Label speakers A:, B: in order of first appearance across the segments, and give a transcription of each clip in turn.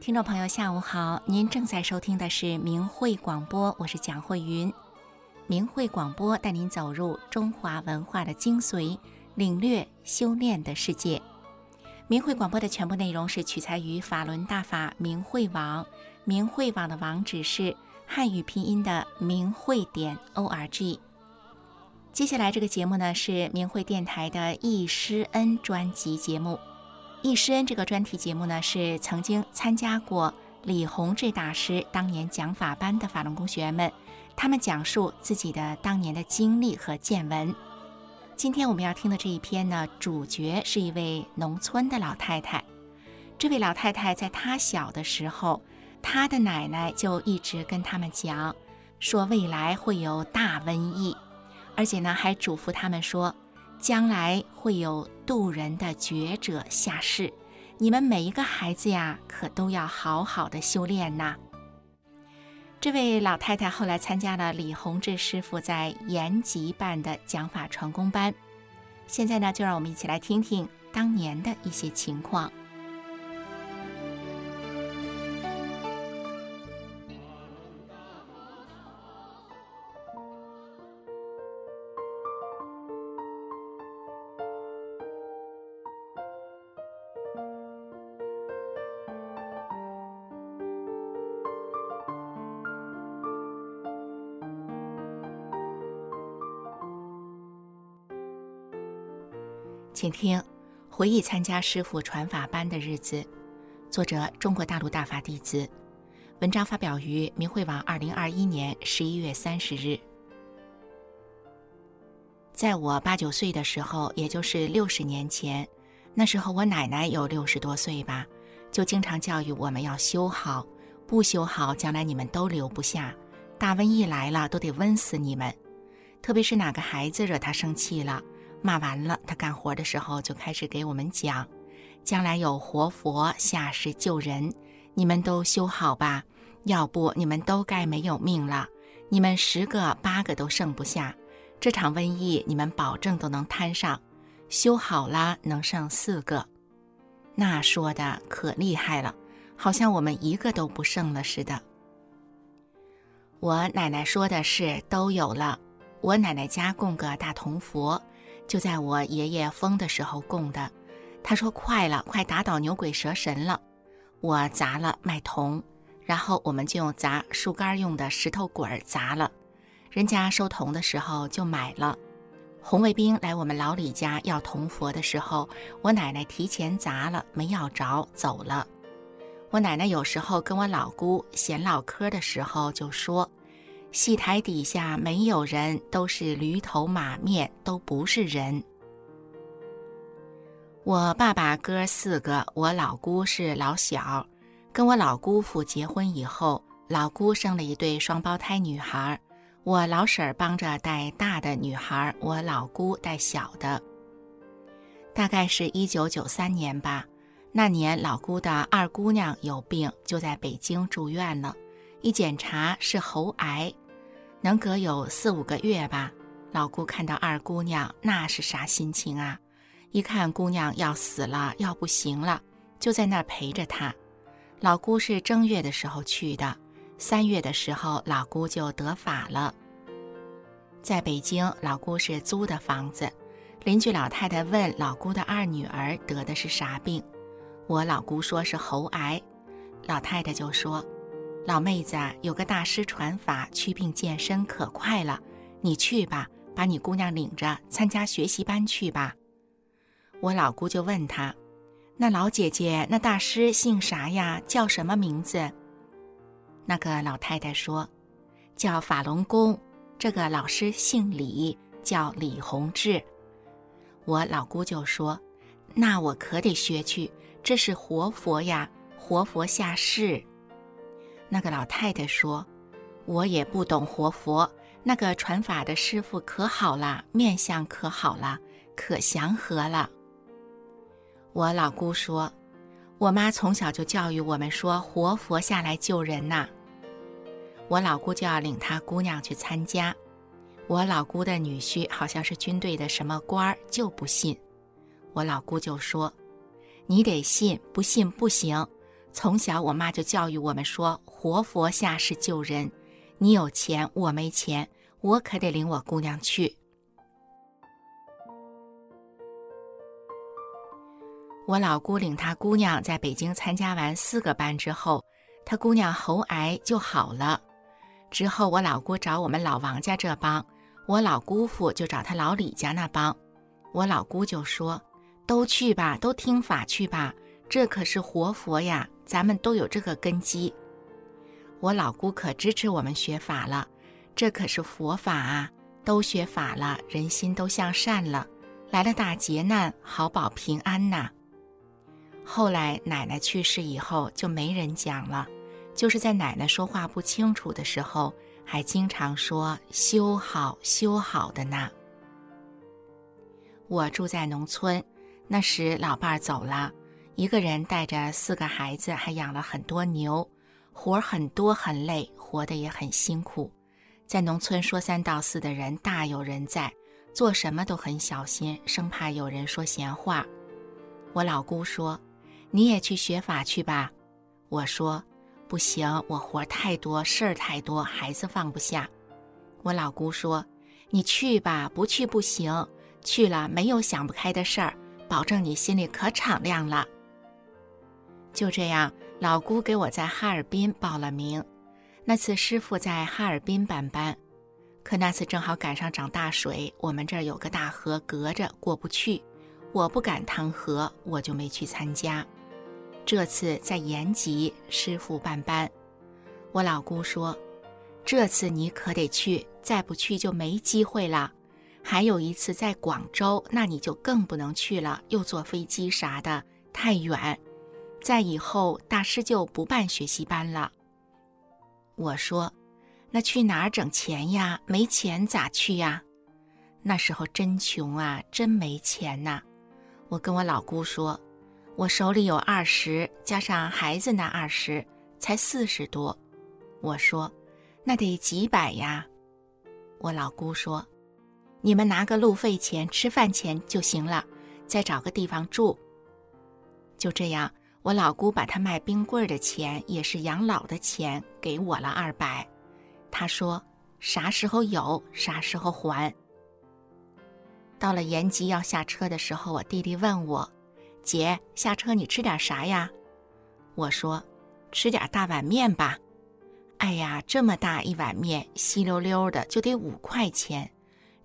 A: 听众朋友，下午好！您正在收听的是明慧广播，我是蒋慧云。明慧广播带您走入中华文化的精髓，领略修炼的世界。明慧广播的全部内容是取材于法轮大法明慧网，明慧网的网址是汉语拼音的明慧点 o r g。接下来这个节目呢是明慧电台的易师恩专辑节目。易师恩这个专题节目呢是曾经参加过李洪志大师当年讲法班的法轮功学员们，他们讲述自己的当年的经历和见闻。今天我们要听的这一篇呢，主角是一位农村的老太太。这位老太太在她小的时候，她的奶奶就一直跟他们讲，说未来会有大瘟疫。而且呢，还嘱咐他们说，将来会有渡人的觉者下世，你们每一个孩子呀，可都要好好的修炼呐。这位老太太后来参加了李洪志师傅在延吉办的讲法传功班，现在呢，就让我们一起来听听当年的一些情况。请听，回忆参加师傅传法班的日子。作者：中国大陆大法弟子。文章发表于明慧网，二零二一年十一月三十日。在我八九岁的时候，也就是六十年前，那时候我奶奶有六十多岁吧，就经常教育我们要修好，不修好，将来你们都留不下。大瘟疫来了，都得瘟死你们。特别是哪个孩子惹他生气了。骂完了，他干活的时候就开始给我们讲，将来有活佛下世救人，你们都修好吧，要不你们都该没有命了。你们十个八个都剩不下，这场瘟疫你们保证都能摊上，修好了能剩四个。那说的可厉害了，好像我们一个都不剩了似的。我奶奶说的是都有了，我奶奶家供个大铜佛。就在我爷爷疯的时候供的，他说快了，快打倒牛鬼蛇神了。我砸了卖铜，然后我们就用砸树干用的石头滚儿砸了。人家收铜的时候就买了。红卫兵来我们老李家要铜佛的时候，我奶奶提前砸了，没要着走了。我奶奶有时候跟我老姑闲唠嗑的时候就说。戏台底下没有人，都是驴头马面，都不是人。我爸爸哥四个，我老姑是老小，跟我老姑父结婚以后，老姑生了一对双胞胎女孩，我老婶儿帮着带大的女孩，我老姑带小的。大概是一九九三年吧，那年老姑的二姑娘有病，就在北京住院了，一检查是喉癌。能隔有四五个月吧，老姑看到二姑娘，那是啥心情啊？一看姑娘要死了，要不行了，就在那儿陪着她。老姑是正月的时候去的，三月的时候老姑就得法了。在北京，老姑是租的房子。邻居老太太问老姑的二女儿得的是啥病，我老姑说是喉癌，老太太就说。老妹子，有个大师传法祛病健身可快了，你去吧，把你姑娘领着参加学习班去吧。我老姑就问他：“那老姐姐，那大师姓啥呀？叫什么名字？”那个老太太说：“叫法轮功。这个老师姓李，叫李洪志。”我老姑就说：“那我可得学去，这是活佛呀，活佛下世。”那个老太太说：“我也不懂活佛，那个传法的师傅可好了，面相可好了，可祥和了。”我老姑说：“我妈从小就教育我们说，活佛下来救人呐。”我老姑就要领她姑娘去参加。我老姑的女婿好像是军队的什么官儿，就不信。我老姑就说：“你得信，不信不行。”从小我妈就教育我们说，活佛下世救人，你有钱我没钱，我可得领我姑娘去。我老姑领她姑娘在北京参加完四个班之后，她姑娘喉癌就好了。之后我老姑找我们老王家这帮，我老姑父就找他老李家那帮。我老姑就说：“都去吧，都听法去吧，这可是活佛呀，咱们都有这个根基。”我老姑可支持我们学法了，这可是佛法啊，都学法了，人心都向善了，来了大劫难，好保平安呐。后来奶奶去世以后，就没人讲了。就是在奶奶说话不清楚的时候，还经常说“修好，修好的呢。”我住在农村，那时老伴儿走了，一个人带着四个孩子，还养了很多牛，活儿很多，很累，活得也很辛苦。在农村说三道四的人大有人在，做什么都很小心，生怕有人说闲话。我老姑说。你也去学法去吧，我说不行，我活太多，事儿太多，孩子放不下。我老姑说：“你去吧，不去不行，去了没有想不开的事儿，保证你心里可敞亮了。”就这样，老姑给我在哈尔滨报了名。那次师傅在哈尔滨办班，可那次正好赶上涨大水，我们这儿有个大河隔着过不去，我不敢趟河，我就没去参加。这次在延吉师傅办班，我老姑说：“这次你可得去，再不去就没机会了。还有一次在广州，那你就更不能去了，又坐飞机啥的太远。在以后大师就不办学习班了。”我说：“那去哪儿整钱呀？没钱咋去呀？那时候真穷啊，真没钱呐。”我跟我老姑说。我手里有二十，加上孩子那二十，才四十多。我说，那得几百呀。我老姑说，你们拿个路费钱、吃饭钱就行了，再找个地方住。就这样，我老姑把她卖冰棍的钱，也是养老的钱，给我了二百。她说，啥时候有，啥时候还。到了延吉要下车的时候，我弟弟问我。姐，下车你吃点啥呀？我说，吃点大碗面吧。哎呀，这么大一碗面，稀溜溜的就得五块钱，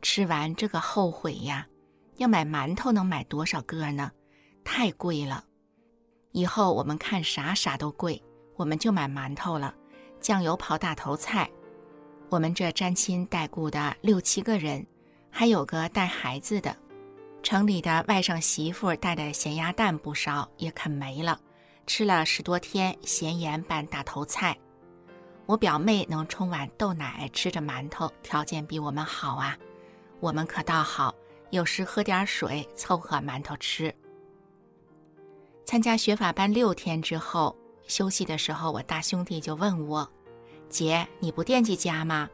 A: 吃完这个后悔呀！要买馒头能买多少个呢？太贵了。以后我们看啥啥都贵，我们就买馒头了。酱油泡大头菜。我们这沾亲带故的六七个人，还有个带孩子的。城里的外甥媳妇带的咸鸭蛋不少，也啃没了，吃了十多天咸盐拌大头菜。我表妹能冲碗豆奶，吃着馒头，条件比我们好啊。我们可倒好，有时喝点水，凑合馒头吃。参加学法班六天之后，休息的时候，我大兄弟就问我：“姐，你不惦记家吗？”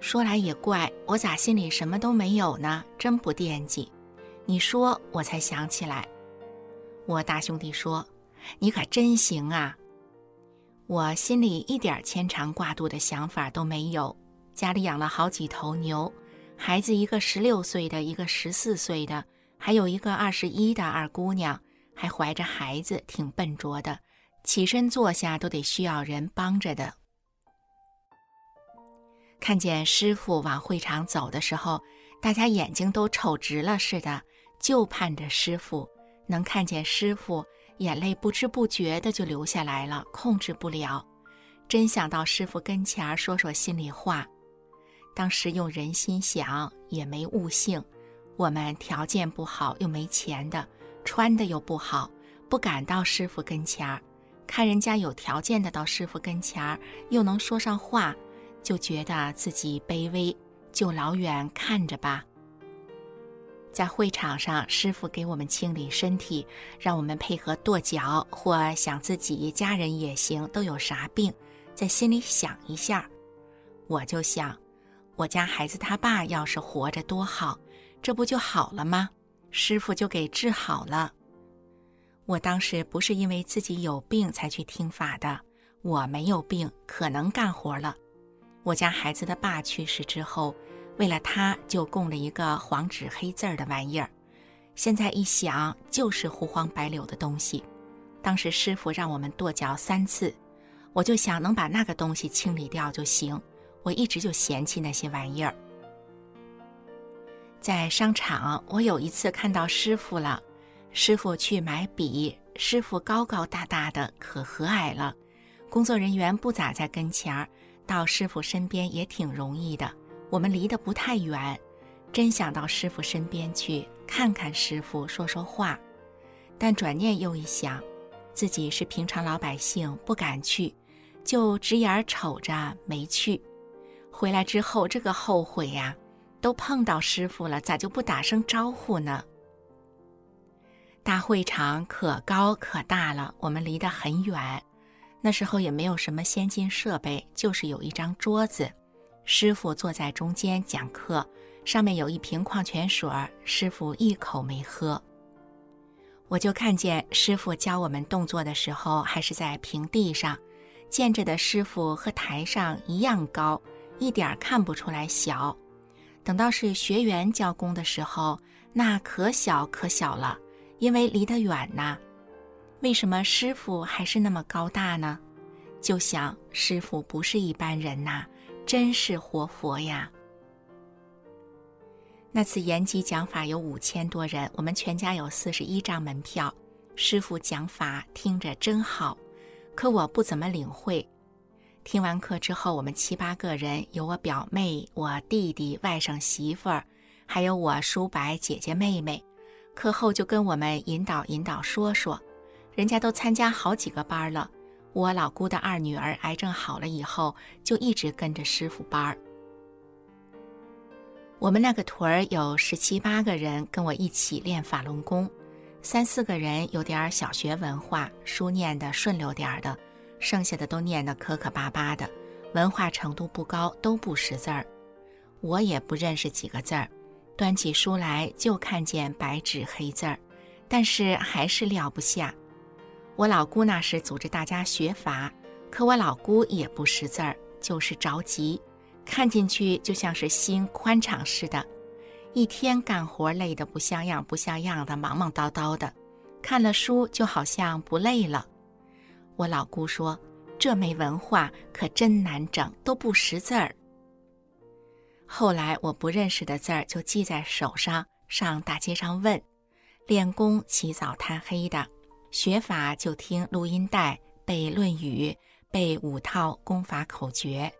A: 说来也怪，我咋心里什么都没有呢？真不惦记。你说，我才想起来，我大兄弟说：“你可真行啊！”我心里一点牵肠挂肚的想法都没有。家里养了好几头牛，孩子一个十六岁的，一个十四岁的，还有一个二十一的二姑娘，还怀着孩子，挺笨拙的，起身坐下都得需要人帮着的。看见师傅往会场走的时候，大家眼睛都瞅直了似的。就盼着师傅能看见师傅，眼泪不知不觉的就流下来了，控制不了。真想到师傅跟前儿说说心里话。当时用人心想，也没悟性。我们条件不好，又没钱的，穿的又不好，不敢到师傅跟前儿。看人家有条件的到师傅跟前儿，又能说上话，就觉得自己卑微，就老远看着吧。在会场上，师傅给我们清理身体，让我们配合跺脚或想自己家人也行，都有啥病，在心里想一下。我就想，我家孩子他爸要是活着多好，这不就好了吗？师傅就给治好了。我当时不是因为自己有病才去听法的，我没有病，可能干活了。我家孩子的爸去世之后，为了他就供了一个黄纸黑字儿的玩意儿。现在一想，就是胡黄白柳的东西。当时师傅让我们跺脚三次，我就想能把那个东西清理掉就行。我一直就嫌弃那些玩意儿。在商场，我有一次看到师傅了。师傅去买笔，师傅高高大大的，可和蔼了。工作人员不咋在跟前儿，到师傅身边也挺容易的。我们离得不太远，真想到师傅身边去看看师傅，说说话。但转念又一想，自己是平常老百姓，不敢去，就直眼儿瞅着没去。回来之后，这个后悔呀！都碰到师傅了，咋就不打声招呼呢？大会场可高可大了，我们离得很远。那时候也没有什么先进设备，就是有一张桌子，师傅坐在中间讲课，上面有一瓶矿泉水，师傅一口没喝。我就看见师傅教我们动作的时候，还是在平地上，见着的师傅和台上一样高，一点看不出来小。等到是学员教功的时候，那可小可小了。因为离得远呐，为什么师傅还是那么高大呢？就想师傅不是一般人呐，真是活佛呀。那次延吉讲法有五千多人，我们全家有四十一张门票。师傅讲法听着真好，可我不怎么领会。听完课之后，我们七八个人，有我表妹、我弟弟、外甥媳妇儿，还有我叔伯姐姐妹妹。课后就跟我们引导引导说说，人家都参加好几个班了。我老姑的二女儿癌症好了以后，就一直跟着师傅班儿。我们那个屯儿有十七八个人跟我一起练法轮功，三四个人有点小学文化，书念的顺溜点儿的，剩下的都念得磕磕巴巴的，文化程度不高，都不识字儿。我也不认识几个字儿。端起书来就看见白纸黑字儿，但是还是撂不下。我老姑那时组织大家学法，可我老姑也不识字儿，就是着急，看进去就像是心宽敞似的。一天干活累得不像样不像样的，忙忙叨叨的，看了书就好像不累了。我老姑说：“这没文化可真难整，都不识字儿。”后来我不认识的字儿就记在手上，上大街上问。练功起早贪黑的，学法就听录音带，背《论语》，背五套功法口诀。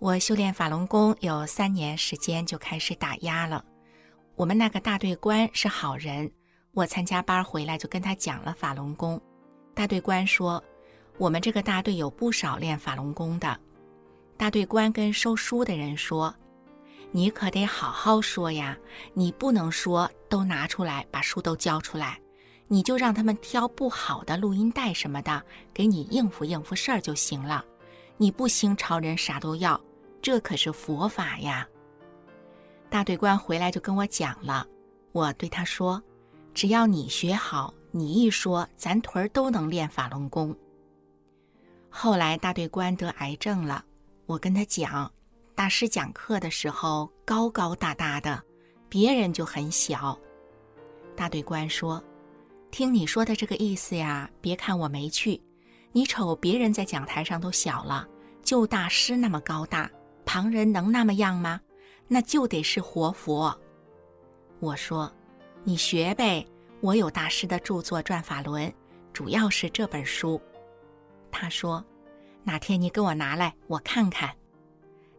A: 我修炼法轮功有三年时间，就开始打压了。我们那个大队官是好人，我参加班回来就跟他讲了法轮功。大队官说，我们这个大队有不少练法轮功的。大队官跟收书的人说：“你可得好好说呀，你不能说都拿出来把书都交出来，你就让他们挑不好的录音带什么的给你应付应付事儿就行了。你不兴朝人啥都要，这可是佛法呀。”大队官回来就跟我讲了，我对他说：“只要你学好，你一说，咱屯儿都能练法轮功。”后来大队官得癌症了。我跟他讲，大师讲课的时候高高大大的，别人就很小。大队官说：“听你说的这个意思呀，别看我没去，你瞅别人在讲台上都小了，就大师那么高大，旁人能那么样吗？那就得是活佛。”我说：“你学呗，我有大师的著作《转法轮》，主要是这本书。”他说。哪天你给我拿来，我看看。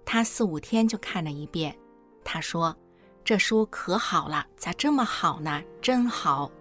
A: 他四五天就看了一遍，他说：“这书可好了，咋这么好呢？真好。”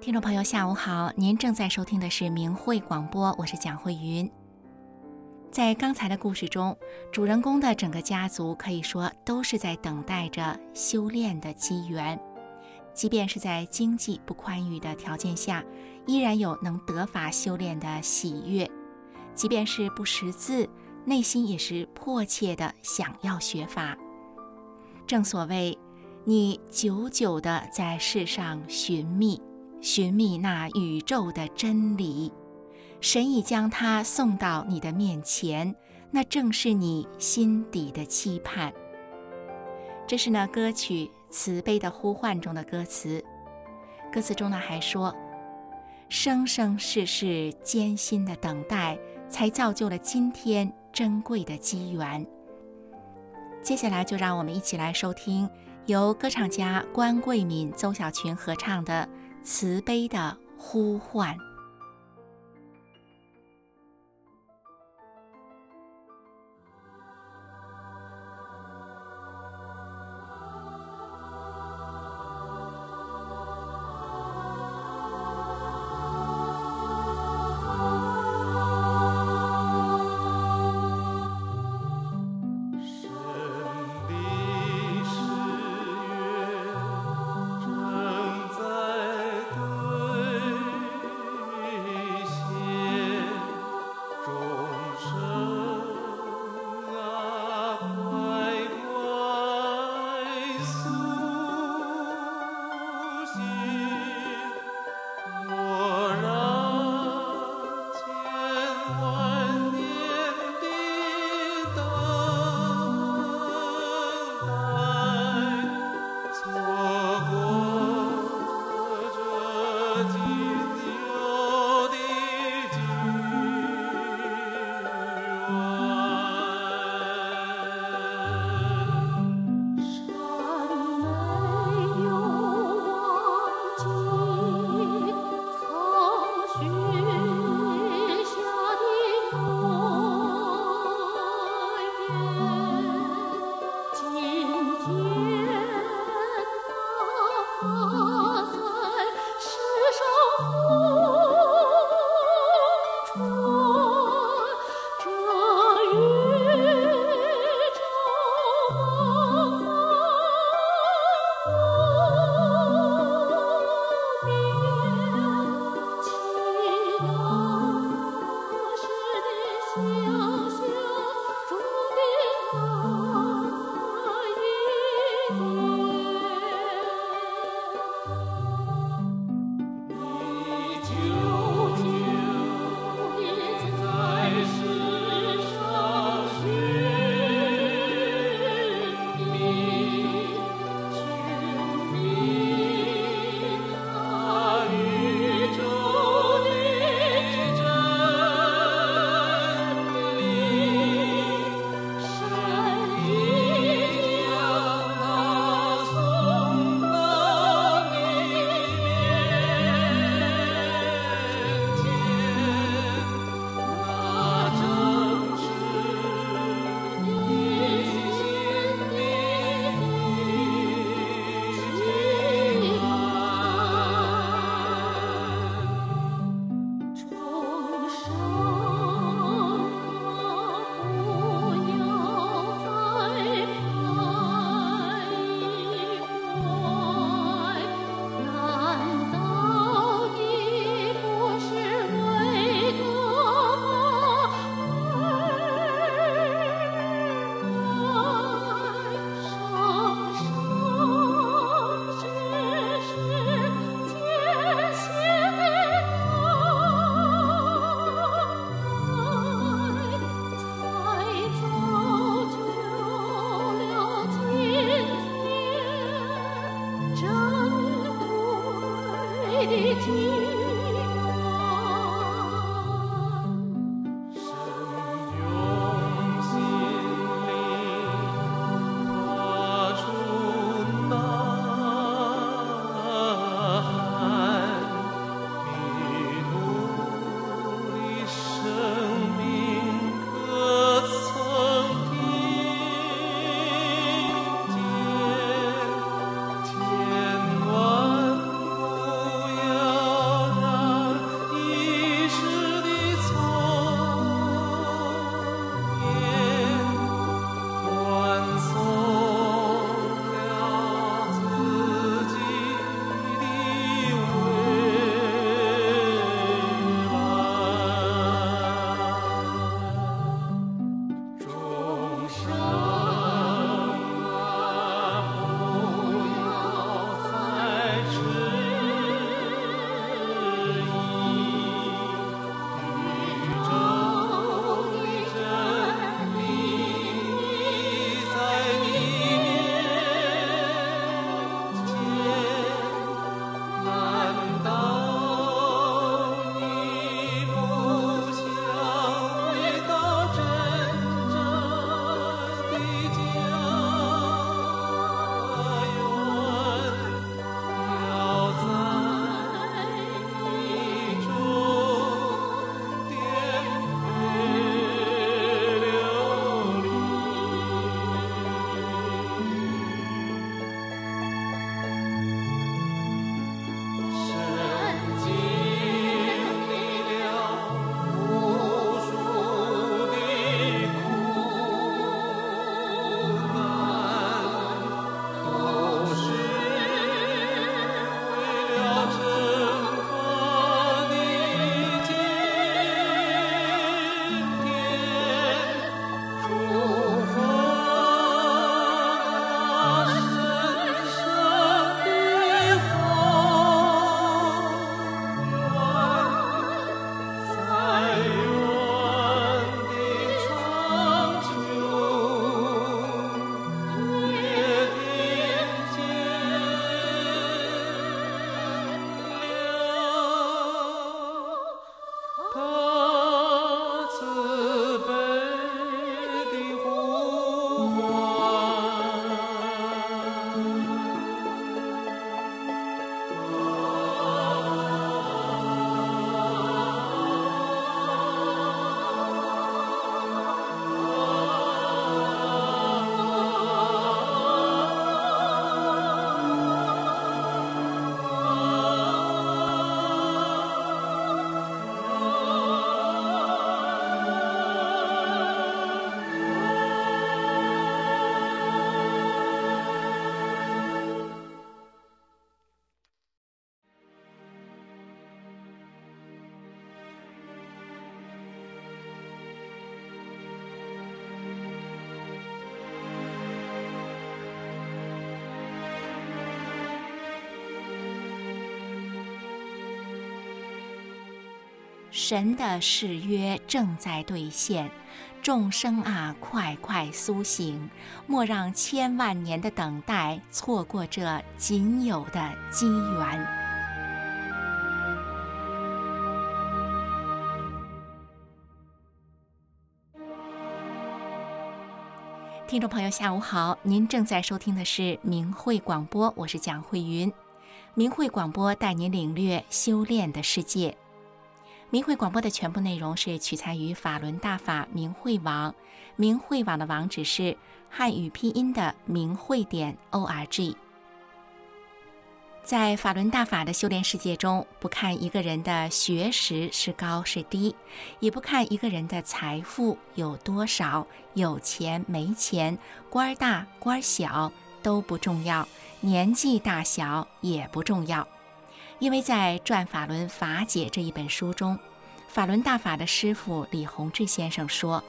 A: 听众朋友，下午好！您正在收听的是明慧广播，我是蒋慧云。在刚才的故事中，主人公的整个家族可以说都是在等待着修炼的机缘，即便是在经济不宽裕的条件下，依然有能得法修炼的喜悦；即便是不识字，内心也是迫切的想要学法。正所谓，你久久的在世上寻觅。寻觅那宇宙的真理，神已将它送到你的面前，那正是你心底的期盼。这是那歌曲《慈悲的呼唤》中的歌词，歌词中呢还说：“生生世世艰辛的等待，才造就了今天珍贵的机缘。”接下来就让我们一起来收听由歌唱家关桂敏、邹小群合唱的。慈悲的呼唤。听神的誓约正在兑现，众生啊，快快苏醒！莫让千万年的等待错过这仅有的机缘。听众朋友，下午好！您正在收听的是明慧广播，我是蒋慧云。明慧广播带您领略修炼的世界。明慧广播的全部内容是取材于法轮大法明慧网，明慧网的网址是汉语拼音的明慧点 o r g。在法轮大法的修炼世界中，不看一个人的学识是高是低，也不看一个人的财富有多少，有钱没钱，官大官小都不重要，年纪大小也不重要。因为在《转法轮法解》这一本书中，法轮大法的师傅李洪志先生说：“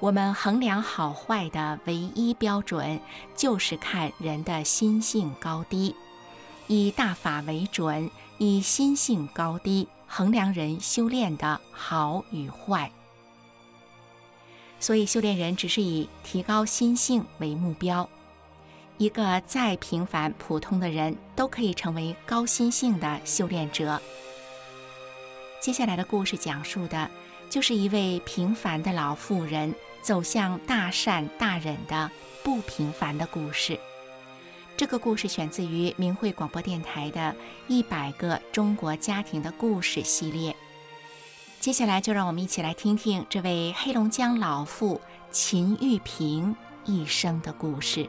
A: 我们衡量好坏的唯一标准，就是看人的心性高低，以大法为准，以心性高低衡量人修炼的好与坏。所以，修炼人只是以提高心性为目标。”一个再平凡普通的人都可以成为高心性的修炼者。接下来的故事讲述的就是一位平凡的老妇人走向大善大忍的不平凡的故事。这个故事选自于明慧广播电台的《一百个中国家庭的故事》系列。接下来就让我们一起来听听这位黑龙江老妇秦玉萍一生的故事。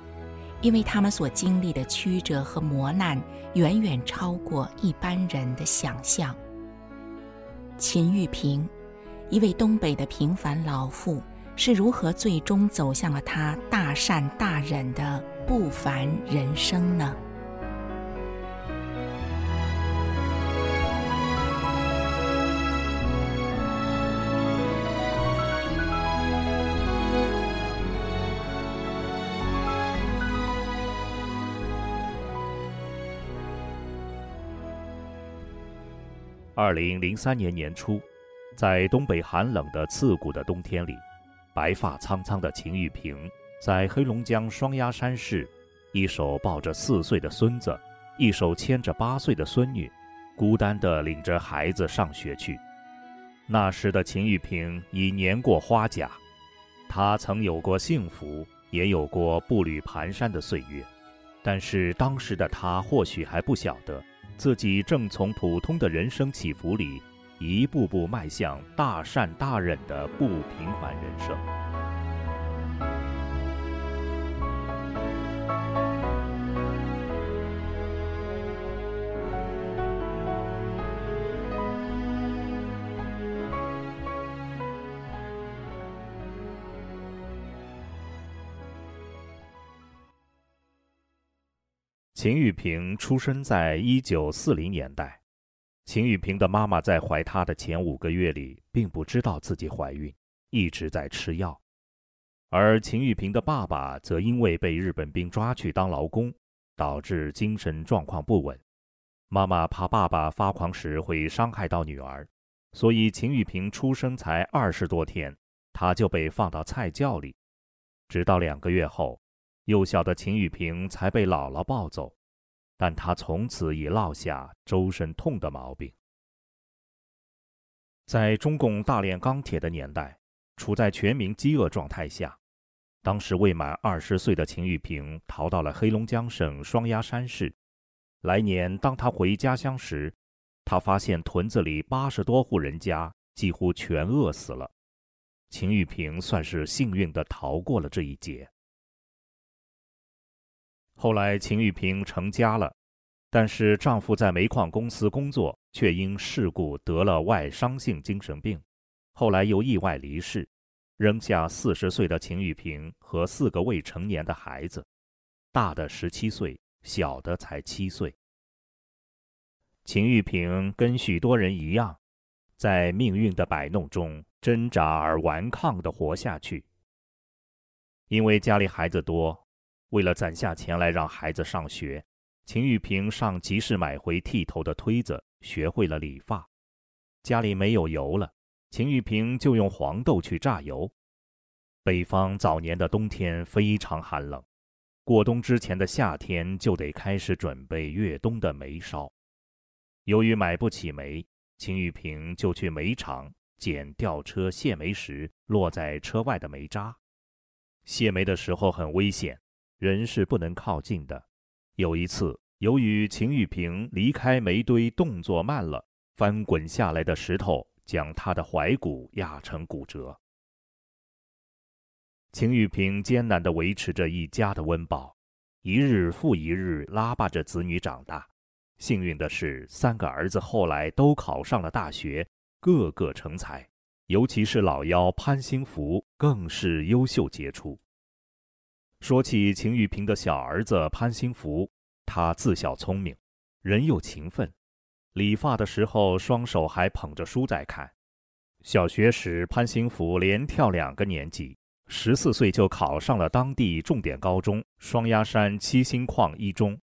A: 因为他们所经历的曲折和磨难，远远超过一般人的想象。秦玉萍，一位东北的平凡老妇，是如何最终走向了她大善大忍的不凡人生呢？
B: 二零零三年年初，在东北寒冷的刺骨的冬天里，白发苍苍的秦玉萍在黑龙江双鸭山市，一手抱着四岁的孙子，一手牵着八岁的孙女，孤单地领着孩子上学去。那时的秦玉萍已年过花甲，她曾有过幸福，也有过步履蹒跚的岁月，但是当时的她或许还不晓得。自己正从普通的人生起伏里，一步步迈向大善大忍的不平凡人生。秦玉萍出生在一九四零年代。秦玉萍的妈妈在怀她的前五个月里，并不知道自己怀孕，一直在吃药。而秦玉萍的爸爸则因为被日本兵抓去当劳工，导致精神状况不稳。妈妈怕爸爸发狂时会伤害到女儿，所以秦玉平出生才二十多天，她就被放到菜窖里，直到两个月后，幼小的秦玉平才被姥姥抱走，但他从此已落下周身痛的毛病。在中共大炼钢铁的年代，处在全民饥饿状态下，当时未满二十岁的秦玉平逃到了黑龙江省双鸭山市。来年，当他回家乡时，他发现屯子里八十多户人家几乎全饿死了。秦玉平算是幸运地逃过了这一劫。后来，秦玉平成家了，但是丈夫在煤矿公司工作，却因事故得了外伤性精神病，后来又意外离世，扔下四十岁的秦玉平和四个未成年的孩子，大的十七岁。小的才七岁。秦玉萍跟许多人一样，在命运的摆弄中挣扎而顽抗地活下去。因为家里孩子多，为了攒下钱来让孩子上学，秦玉萍上集市买回剃头的推子，学会了理发。家里没有油了，秦玉萍就用黄豆去榨油。北方早年的冬天非常寒冷。过冬之前的夏天就得开始准备越冬的煤烧。由于买不起煤，秦玉萍就去煤场捡吊车卸煤时落在车外的煤渣。卸煤的时候很危险，人是不能靠近的。有一次，由于秦玉萍离开煤堆动作慢了，翻滚下来的石头将她的踝骨压成骨折。秦玉萍艰难地维持着一家的温饱，一日复一日拉拔着子女长大。幸运的是，三个儿子后来都考上了大学，个个成才，尤其是老幺潘兴福更是优秀杰出。说起秦玉萍的小儿子潘兴福，他自小聪明，人又勤奋，理发的时候双手还捧着书在看。小学时，潘兴福连跳两个年级。十四岁就考上了当地重点高中双鸭山七星矿一中，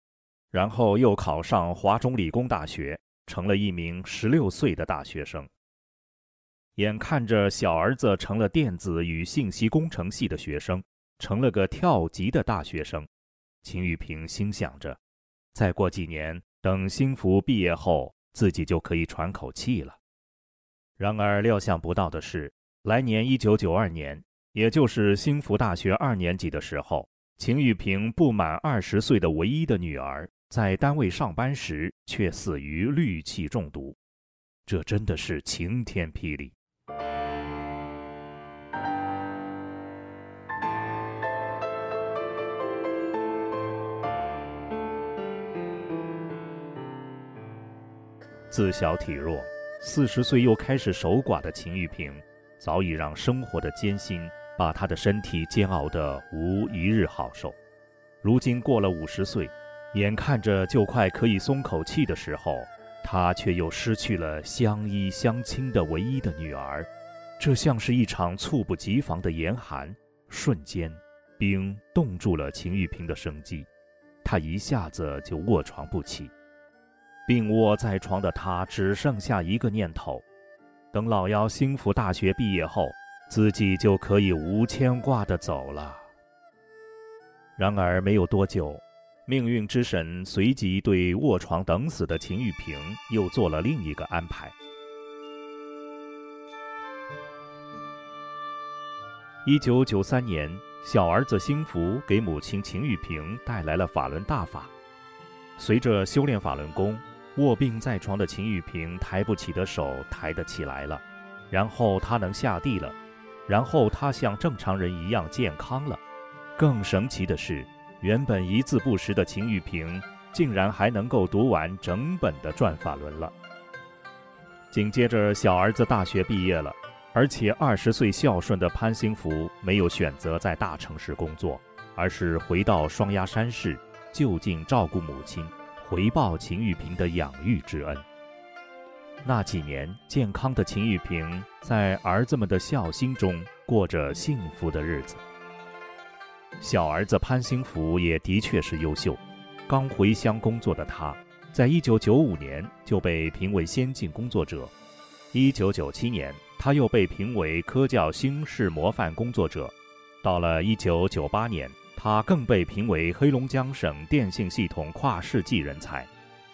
B: 然后又考上华中理工大学，成了一名十六岁的大学生。眼看着小儿子成了电子与信息工程系的学生，成了个跳级的大学生，秦玉萍心想着，再过几年，等新福毕业后，自己就可以喘口气了。然而料想不到的是，来年一九九二年。也就是新福大学二年级的时候，秦玉萍不满二十岁的唯一的女儿在单位上班时却死于氯气中毒，这真的是晴天霹雳。自小体弱，四十岁又开始守寡的秦玉萍，早已让生活的艰辛。把他的身体煎熬得无一日好受。如今过了五十岁，眼看着就快可以松口气的时候，他却又失去了相依相亲的唯一的女儿。这像是一场猝不及防的严寒，瞬间，冰冻住了秦玉萍的生机。他一下子就卧床不起。病卧在床的他只剩下一个念头：等老幺兴福大学毕业后。自己就可以无牵挂地走了。然而没有多久，命运之神随即对卧床等死的秦玉萍又做了另一个安排。一九九三年，小儿子兴福给母亲秦玉萍带来了法轮大法。随着修炼法轮功，卧病在床的秦玉萍抬不起的手抬得起来了，然后她能下地了。然后他像正常人一样健康了。更神奇的是，原本一字不识的秦玉萍，竟然还能够读完整本的《转法轮》了。紧接着，小儿子大学毕业了，而且二十岁孝顺的潘兴福没有选择在大城市工作，而是回到双鸭山市，就近照顾母亲，回报秦玉萍的养育之恩。那几年，健康的秦玉萍在儿子们的孝心中过着幸福的日子。小儿子潘兴福也的确是优秀，刚回乡工作的他，在一九九五年就被评为先进工作者。一九九七年，他又被评为科教新式模范工作者。到了一九九八年，他更被评为黑龙江省电信系统跨世纪人才。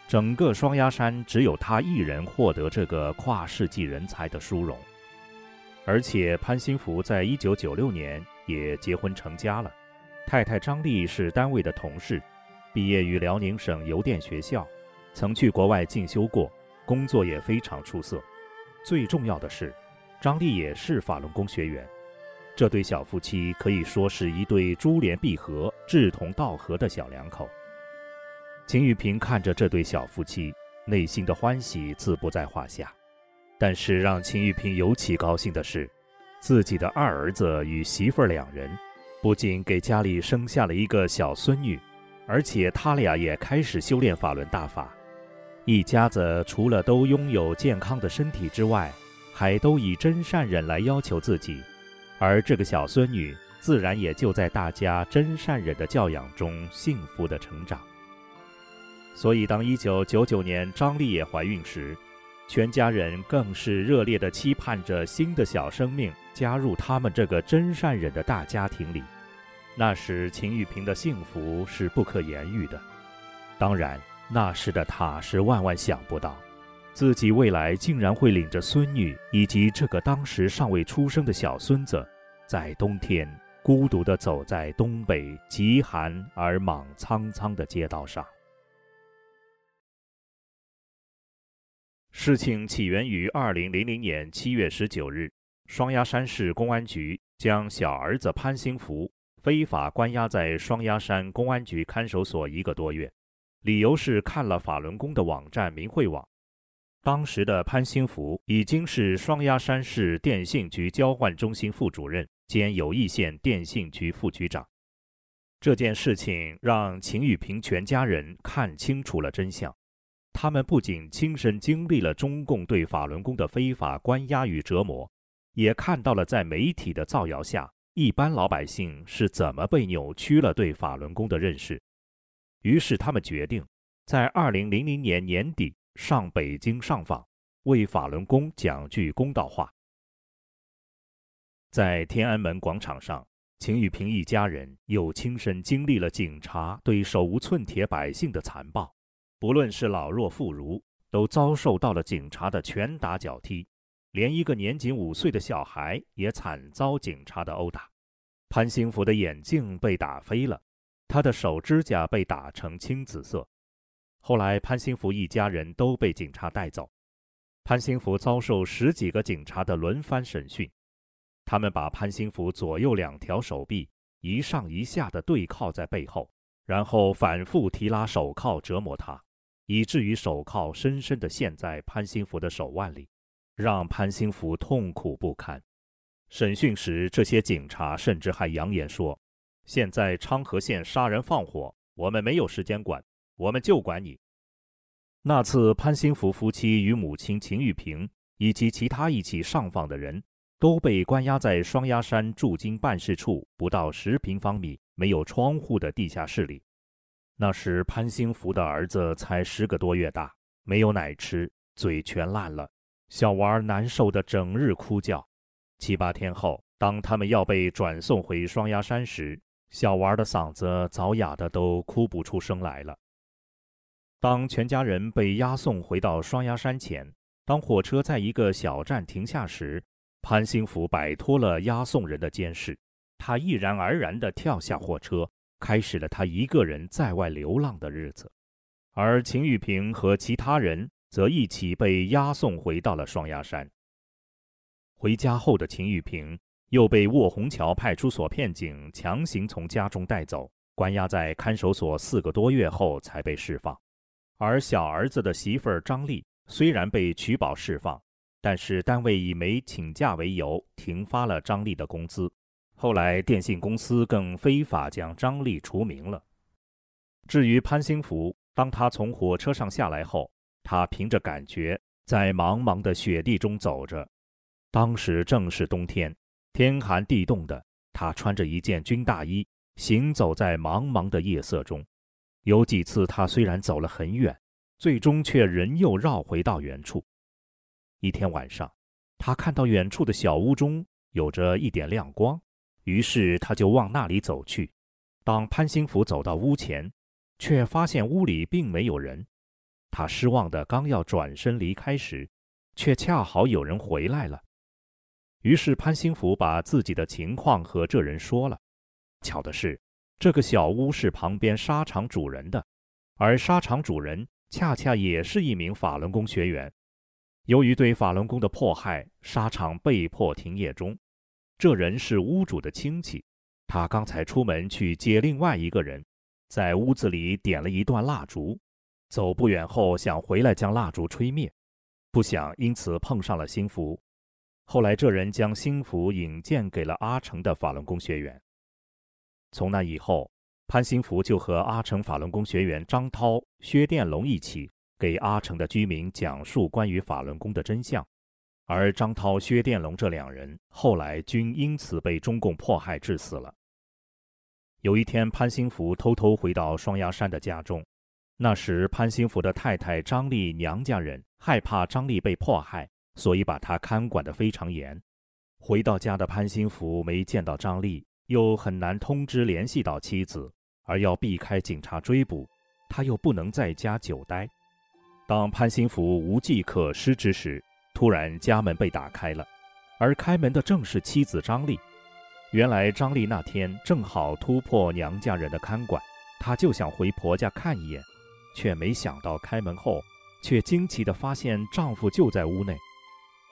B: 整个双鸭山只有他一人获得这个跨世纪人才的殊荣。而且潘兴福在一九九六年也结婚成家了，太太张丽是单位的同事，毕业于辽宁省邮电学校，曾去国外进修过，工作也非常出色。最重要的是，张丽也是法轮功学员。这对小夫妻可以说是一对珠联璧合、志同道合的小两口。秦玉平看着这对小夫妻，内心的欢喜自不在话下。但是让秦玉平尤其高兴的是，自己的二儿子与媳妇儿两人，不仅给家里生下了一个小孙女，而且他俩也开始修炼法轮大法。一家子除了都拥有健康的身体之外，还都以真善忍来要求自己，而这个小孙女自然也就在大家真善忍的教养中幸福的成长。所以，当1999年张丽也怀孕时，全家人更是热烈地期盼着新的小生命加入他们这个真善忍的大家庭里。那时，秦玉萍的幸福是不可言喻的。当然，那时的她是万万想不到，自己未来竟然会领着孙女以及这个当时尚未出生的小孙子，在冬天孤独地走在东北极寒而莽苍苍的街道上。事情起源于二零零零年七月十九日，双鸭山市公安局将小儿子潘兴福非法关押在双鸭山公安局看守所一个多月，理由是看了法轮功的网站明慧网。当时的潘兴福已经是双鸭山市电信局交换中心副主任兼友谊县电信局副局长。这件事情让秦玉平全家人看清楚了真相。他们不仅亲身经历了中共对法轮功的非法关押与折磨，也看到了在媒体的造谣下，一般老百姓是怎么被扭曲了对法轮功的认识。于是，他们决定在二零零零年年底上北京上访，为法轮功讲句公道话。在天安门广场上，秦玉平一家人又亲身经历了警察对手无寸铁百姓的残暴。不论是老弱妇孺，都遭受到了警察的拳打脚踢，连一个年仅五岁的小孩也惨遭警察的殴打。潘兴福的眼镜被打飞了，他的手指甲被打成青紫色。后来，潘兴福一家人都被警察带走。潘兴福遭受十几个警察的轮番审讯，他们把潘兴福左右两条手臂一上一下的对靠在背后，然后反复提拉手铐折磨他。以至于手铐深深地陷在潘兴福的手腕里，让潘兴福痛苦不堪。审讯时，这些警察甚至还扬言说：“现在昌河县杀人放火，我们没有时间管，我们就管你。”那次，潘兴福夫妻与母亲秦玉萍以及其他一起上访的人都被关押在双鸭山驻京办事处不到十平方米、没有窗户的地下室里。那时潘兴福的儿子才十个多月大，没有奶吃，嘴全烂了，小娃儿难受的整日哭叫。七八天后，当他们要被转送回双鸭山时，小娃儿的嗓子早哑的都哭不出声来了。当全家人被押送回到双鸭山前，当火车在一个小站停下时，潘兴福摆脱了押送人的监视，他毅然而然地跳下货车。开始了他一个人在外流浪的日子，而秦玉萍和其他人则一起被押送回到了双鸭山。回家后的秦玉萍又被卧虹桥派出所骗警强行从家中带走，关押在看守所四个多月后才被释放。而小儿子的媳妇张丽虽然被取保释放，但是单位以没请假为由停发了张丽的工资。后来，电信公司更非法将张丽除名了。至于潘兴福，当他从火车上下来后，他凭着感觉在茫茫的雪地中走着。当时正是冬天，天寒地冻的，他穿着一件军大衣，行走在茫茫的夜色中。有几次，他虽然走了很远，最终却仍又绕回到原处。一天晚上，他看到远处的小屋中有着一点亮光，于是他就往那里走去。当潘兴福走到屋前，却发现屋里并没有人。他失望的刚要转身离开时，却恰好有人回来了。于是潘兴福把自己的情况和这人说了。巧的是，这个小屋是旁边沙场主人的，而沙场主人恰恰也是一名法轮功学员。由于对法轮功的迫害，沙场被迫停业中。这人是屋主的亲戚，他刚才出门去接另外一个人，在屋子里点了一段蜡烛，走不远后想回来将蜡烛吹灭，不想因此碰上了新福。后来这人将新福引荐给了阿成的法轮功学员。从那以后，潘兴福就和阿成法轮功学员张涛、薛殿龙一起给阿城的居民讲述关于法轮功的真相，而张涛、薛殿龙这两人后来均因此被中共迫害致死了。有一天，潘兴福偷偷回到双鸭山的家中，那时潘兴福的太太张丽娘家人害怕张丽被迫害，所以把他看管得非常严。回到家的潘兴福没见到张丽。又很难通知联系到妻子，而要避开警察追捕，他又不能在家久待。当潘兴福无计可施之时，突然家门被打开了，而开门的正是妻子张丽。原来张丽那天正好突破娘家人的看管，她就想回婆家看一眼，却没想到开门后，却惊奇地发现丈夫就在屋内。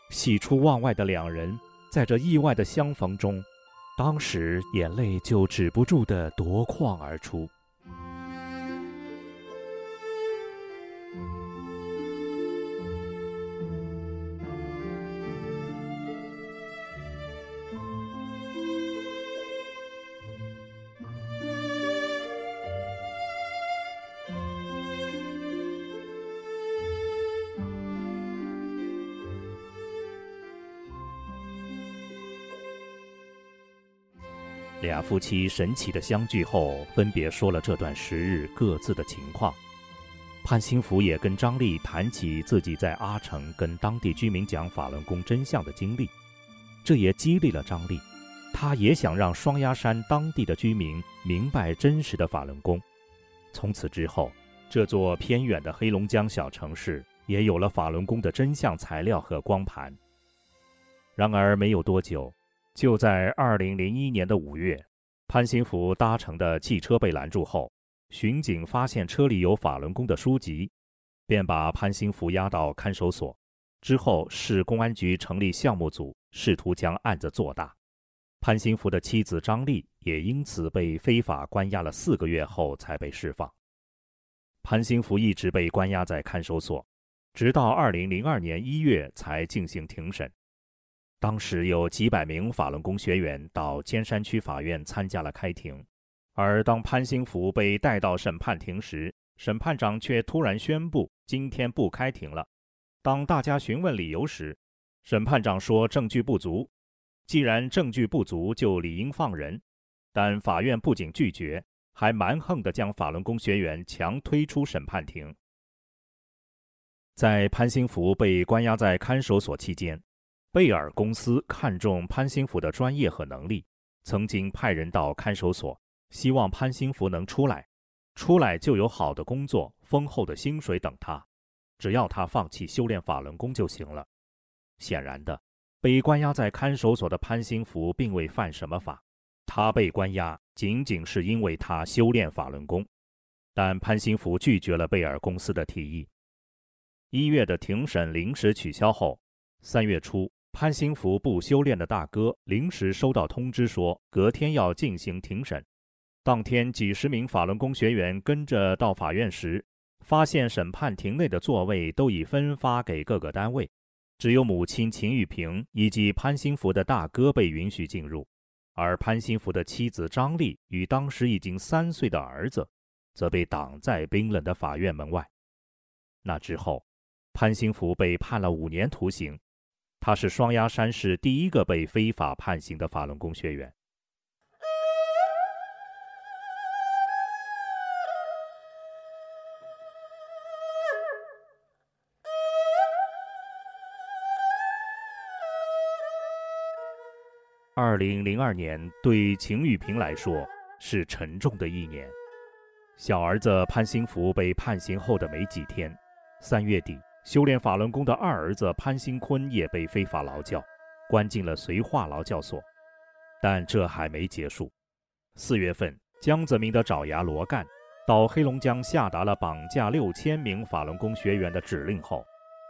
B: 喜出望外的两人，在这意外的相逢中。当时眼泪就止不住的夺眶而出。俩夫妻神奇的相聚后，分别说了这段时日各自的情况。潘兴福也跟张丽谈起自己在阿城跟当地居民讲法轮功真相的经历，这也激励了张丽，她也想让双鸭山当地的居民明白真实的法轮功。从此之后，这座偏远的黑龙江小城市也有了法轮功的真相材料和光盘。然而没有多久。就在二零零一年的五月，潘兴福搭乘的汽车被拦住后，巡警发现车里有法轮功的书籍，便把潘兴福押到看守所。之后，市公安局成立项目组，试图将案子做大。潘兴福的妻子张丽也因此被非法关押了四个月后才被释放。潘兴福一直被关押在看守所，直到二零零二年一月才进行庭审。当时有几百名法轮功学员到尖山区法院参加了开庭，而当潘兴福被带到审判庭时，审判长却突然宣布今天不开庭了。当大家询问理由时，审判长说证据不足。既然证据不足，就理应放人。但法院不仅拒绝，还蛮横地将法轮功学员强推出审判庭。在潘兴福被关押在看守所期间。贝尔公司看中潘兴福的专业和能力，曾经派人到看守所，希望潘兴福能出来，出来就有好的工作、丰厚的薪水等他，只要他放弃修炼法轮功就行了。显然的，被关押在看守所的潘兴福并未犯什么法，他被关押仅仅是因为他修炼法轮功。但潘兴福拒绝了贝尔公司的提议。一月的庭审临时取消后，三月初。潘兴福不修炼的大哥临时收到通知，说隔天要进行庭审。当天，几十名法轮功学员跟着到法院时，发现审判庭内的座位都已分发给各个单位，只有母亲秦玉萍以及潘兴福的大哥被允许进入，而潘兴福的妻子张丽与当时已经三岁的儿子，则被挡在冰冷的法院门外。那之后，潘兴福被判了五年徒刑。他是双鸭山市第一个被非法判刑的法轮功学员。二零零二年对秦玉平来说是沉重的一年。小儿子潘兴福被判刑后的没几天，三月底，修炼法轮功的二儿子潘兴坤也被非法劳教，关进了绥化劳教所。但这还没结束。四月份，江泽民的爪牙罗干到黑龙江下达了绑架六千名法轮功学员的指令后，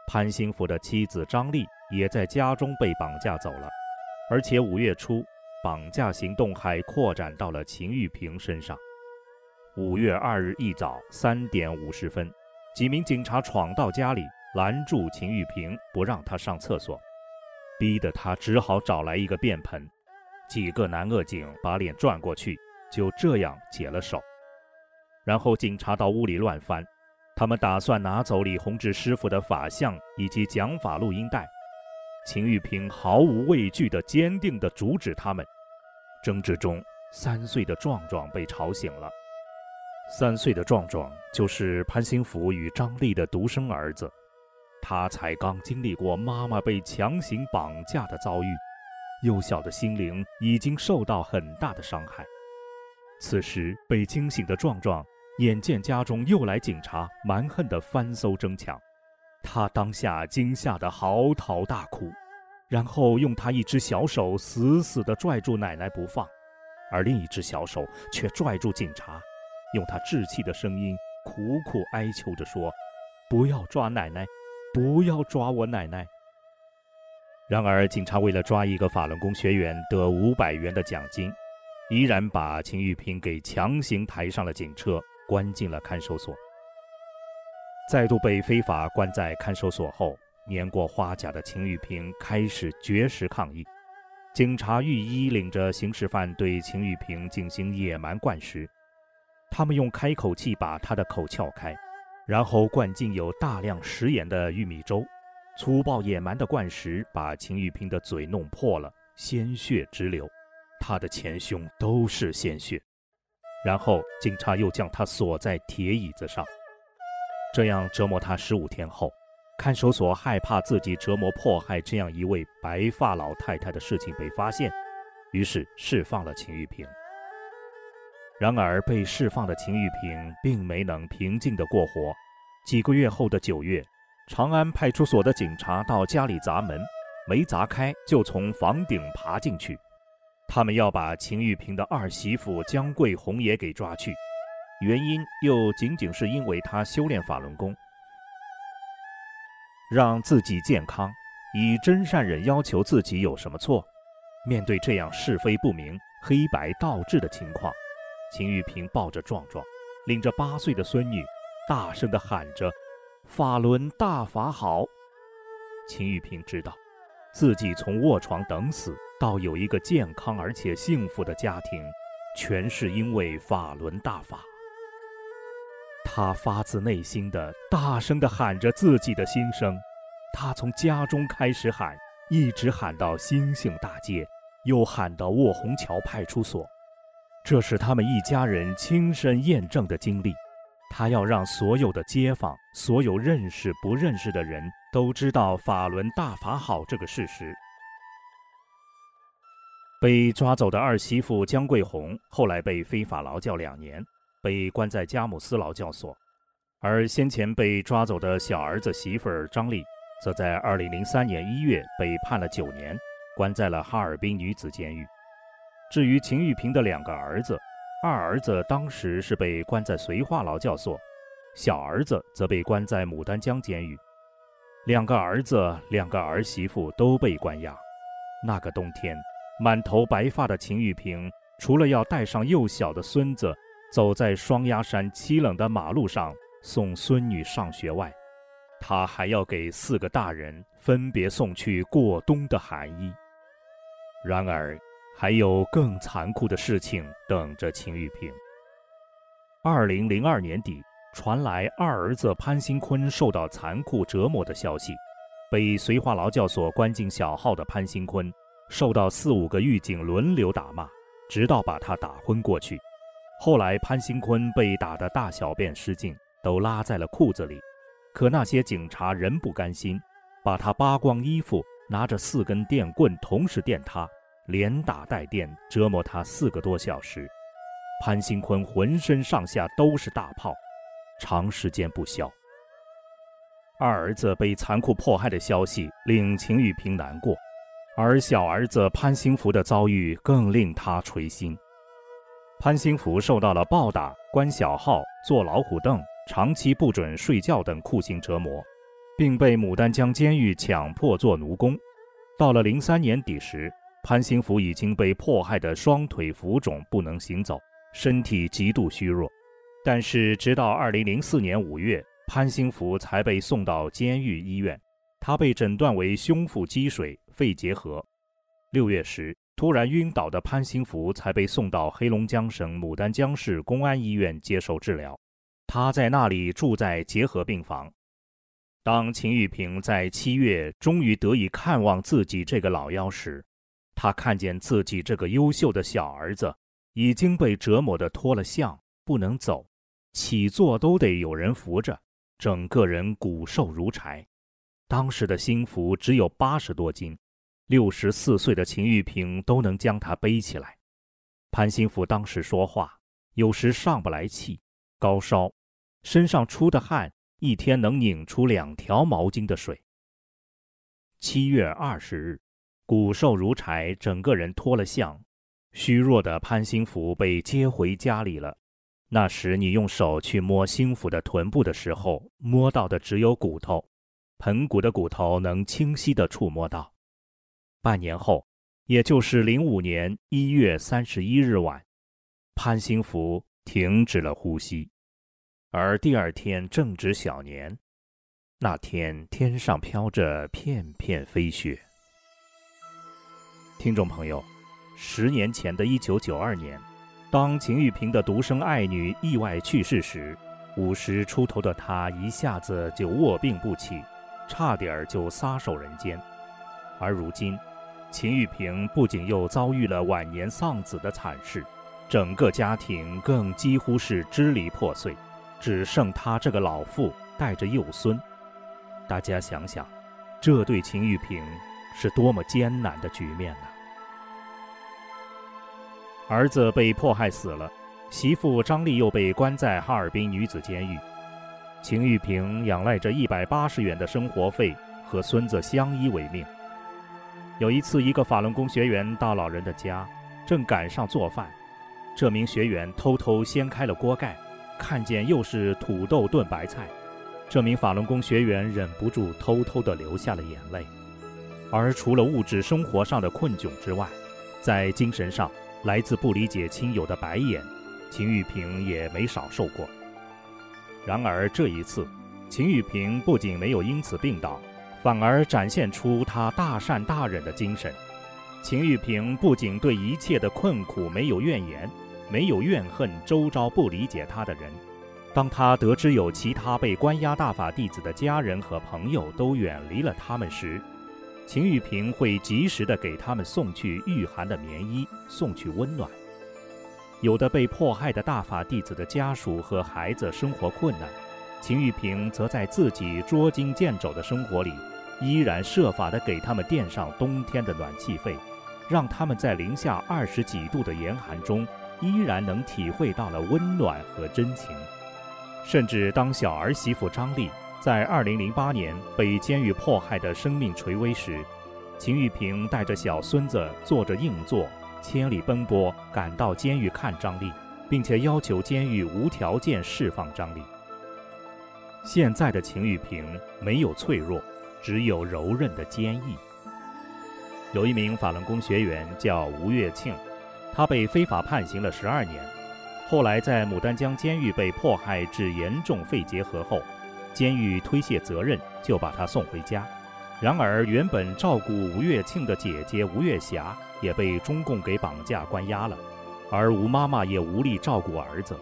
B: 潘兴福的妻子张丽也在家中被绑架走了。而且五月初，绑架行动还扩展到了秦玉平身上。五月二日一早三点五十分，几名警察闯到家里，拦住秦玉平，不让他上厕所，逼得他只好找来一个便盆。几个男恶警把脸转过去，就这样解了手。然后警察到屋里乱翻，他们打算拿走李洪志师傅的法相以及讲法录音带。秦玉平毫无畏惧地、坚定地阻止他们。争执中，三岁的壮壮被吵醒了。三岁的壮壮就是潘兴福与张丽的独生儿子，他才刚经历过妈妈被强行绑架的遭遇，幼小的心灵已经受到很大的伤害。此时被惊醒的壮壮眼见家中又来警察，蛮横的翻搜争抢，他当下惊吓得嚎啕大哭，然后用他一只小手死死地拽住奶奶不放，而另一只小手却拽住警察。用他稚气的声音苦苦哀求着说：“不要抓奶奶，不要抓我奶奶。”然而，警察为了抓一个法轮功学员得五百元的奖金，依然把秦玉平给强行抬上了警车，关进了看守所。再度被非法关在看守所后，年过花甲的秦玉平开始绝食抗议。警察御医领着刑事犯对秦玉平进行野蛮灌食。他们用开口器把他的口撬开，然后灌进有大量食盐的玉米粥，粗暴野蛮的灌食把秦玉平的嘴弄破了，鲜血直流，他的前胸都是鲜血。然后警察又将他锁在铁椅子上，这样折磨他十五天后，看守所害怕自己折磨迫害这样一位白发老太太的事情被发现，于是释放了秦玉平。然而，被释放的秦玉平并没能平静地过活。几个月后的九月，长安派出所的警察到家里砸门，没砸开就从房顶爬进去。他们要把秦玉平的二媳妇江桂红也给抓去，原因又仅仅是因为她修炼法轮功，让自己健康，以真善忍要求自己有什么错？面对这样是非不明、黑白倒置的情况。秦玉平抱着壮壮，领着八岁的孙女，大声地喊着：“法轮大法好！”秦玉平知道，自己从卧床等死到有一个健康而且幸福的家庭，全是因为法轮大法。他发自内心的大声地喊着自己的心声，他从家中开始喊，一直喊到星星大街，又喊到卧虹桥派出所。这是他们一家人亲身验证的经历，他要让所有的街坊、所有认识不认识的人都知道法轮大法好这个事实。被抓走的二媳妇江桂红后来被非法劳教两年，被关在佳木斯劳教所；而先前被抓走的小儿子媳妇张丽，则在2003年1月被判了九年，关在了哈尔滨女子监狱。至于秦玉平的两个儿子，二儿子当时是被关在绥化劳教所，小儿子则被关在牡丹江监狱。两个儿子、两个儿媳妇都被关押。那个冬天，满头白发的秦玉平，除了要带上幼小的孙子走在双鸭山凄冷的马路上送孙女上学外，他还要给四个大人分别送去过冬的寒衣。然而，还有更残酷的事情等着秦玉平。二零零二年底，传来二儿子潘兴坤受到残酷折磨的消息。被绥化劳教所关进小号的潘兴坤，受到四五个狱警轮流打骂，直到把他打昏过去。后来，潘兴坤被打得大小便失禁，都拉在了裤子里。可那些警察仍不甘心，把他扒光衣服，拿着四根电棍同时电他。连打带电折磨他四个多小时。潘兴坤浑身上下都是大泡，长时间不消。二儿子被残酷迫害的消息令秦玉平难过，而小儿子潘兴福的遭遇更令他捶心。潘兴福受到了暴打、关小号、坐老虎凳、长期不准睡觉等酷刑折磨，并被牡丹江监狱强迫做奴工。到了零三年底时，潘兴福已经被迫害的双腿浮肿，不能行走。身体极度虚弱，但是直到二零零四年五月，潘兴福才被送到监狱医院。他被诊断为胸腹积水、肺结核。六月时，突然晕倒的潘兴福才被送到黑龙江省牡丹江市公安医院接受治疗。他在那里住在结核病房。当秦玉平在七月终于得以看望自己这个老幺时，他看见自己这个优秀的小儿子。已经被折磨得脱了相，不能走，起坐都得有人扶着，整个人骨瘦如柴。当时的新福只有八十多斤，六十四岁的秦玉平都能将他背起来。潘新福当时说话有时上不来气，高烧，身上出的汗一天能拧出两条毛巾的水。七月二十日，骨瘦如柴，整个人脱了相。虚弱的潘兴福被接回家里了。那时你用手去摸兴福的臀部的时候，摸到的只有骨头，盆骨的骨头能清晰地触摸到。半年后，也就是零五年一月三十一日晚，潘兴福停止了呼吸，而第二天正值小年。那天天上飘着片片飞雪。听众朋友。十年前的一九九二年，当秦玉平的独生爱女意外去世时，五十出头的他一下子就卧病不起，差点儿就撒手人间。而如今，秦玉平不仅又遭遇了晚年丧子的惨事，整个家庭更几乎是支离破碎，只剩他这个老妇带着幼孙。大家想想，这对秦玉平是多么艰难的局面呢？儿子被迫害死了，媳妇张丽又被关在哈尔滨女子监狱。秦玉平仰赖着一百八十元的生活费和孙子相依为命。有一次，一个法轮功学员到老人的家，正赶上做饭，这名学员偷偷掀开了锅盖，看见又是土豆炖白菜，这名法轮功学员忍不住偷偷地流下了眼泪。而除了物质生活上的困窘之外，在精神上，来自不理解亲友的白眼，秦玉平也没少受过。然而这一次，秦玉平不仅没有因此病倒，反而展现出他大善大忍的精神。秦玉平不仅对一切的困苦没有怨言，没有怨恨周遭不理解他的人。当他得知有其他被关押大法弟子的家人和朋友都远离了他们时，秦玉平会及时的给他们送去御寒的棉衣，送去温暖。有的被迫害的大法弟子的家属和孩子生活困难，秦玉平则在自己捉襟见肘的生活里，依然设法的给他们垫上冬天的暖气费，让他们在零下二十几度的严寒中，依然能体会到了温暖和真情。甚至当小儿媳妇张丽。在二零零八年被监狱迫害的生命垂危时，秦玉平带着小孙子坐着硬座，千里奔波赶到监狱看张丽，并且要求监狱无条件释放张丽。现在的秦玉平没有脆弱，只有柔韧的坚毅。有一名法轮功学员叫吴月庆，他被非法判刑了十二年，后来在牡丹江监狱被迫害致严重肺结核后。监狱推卸责任，就把他送回家。然而，原本照顾吴月庆的姐姐吴月霞也被中共给绑架关押了，而吴妈妈也无力照顾儿子。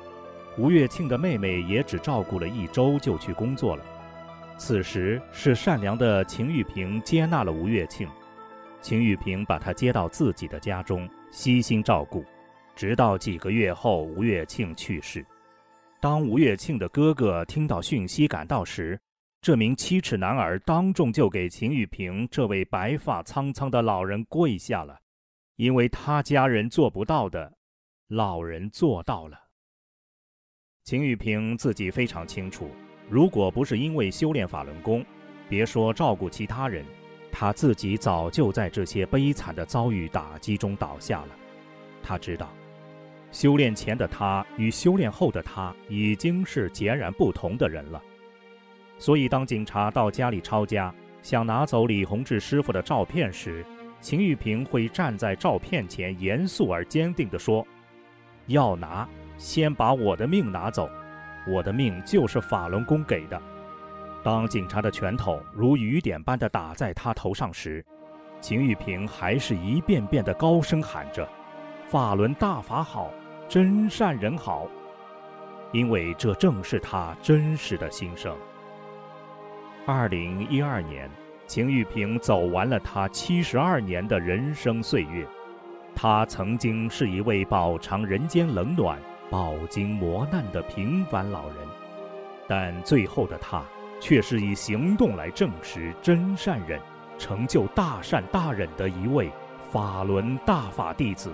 B: 吴月庆的妹妹也只照顾了一周就去工作了。此时，是善良的秦玉平接纳了吴月庆，秦玉平把她接到自己的家中，悉心照顾，直到几个月后，吴月庆去世。当吴月庆的哥哥听到讯息赶到时，这名七尺男儿当众就给秦玉平这位白发苍苍的老人跪下了，因为他家人做不到的，老人做到了。秦玉萍自己非常清楚，如果不是因为修炼法轮功，别说照顾其他人，他自己早就在这些悲惨的遭遇打击中倒下了。他知道，修炼前的他与修炼后的他已经是截然不同的人了。所以，当警察到家里抄家，想拿走李洪志师傅的照片时，秦玉萍会站在照片前，严肃而坚定地说：“要拿，先把我的命拿走。我的命就是法轮功给的。”当警察的拳头如雨点般地打在他头上时，秦玉萍还是一遍遍地高声喊着：“法轮大法好，真善人好。”因为这正是他真实的心声。二零一二年。秦玉萍走完了她七十二年的人生岁月，她曾经是一位饱尝人间冷暖、饱经磨难的平凡老人，但最后的她却是以行动来证实真善忍、成就大善大忍的一位法轮大法弟子。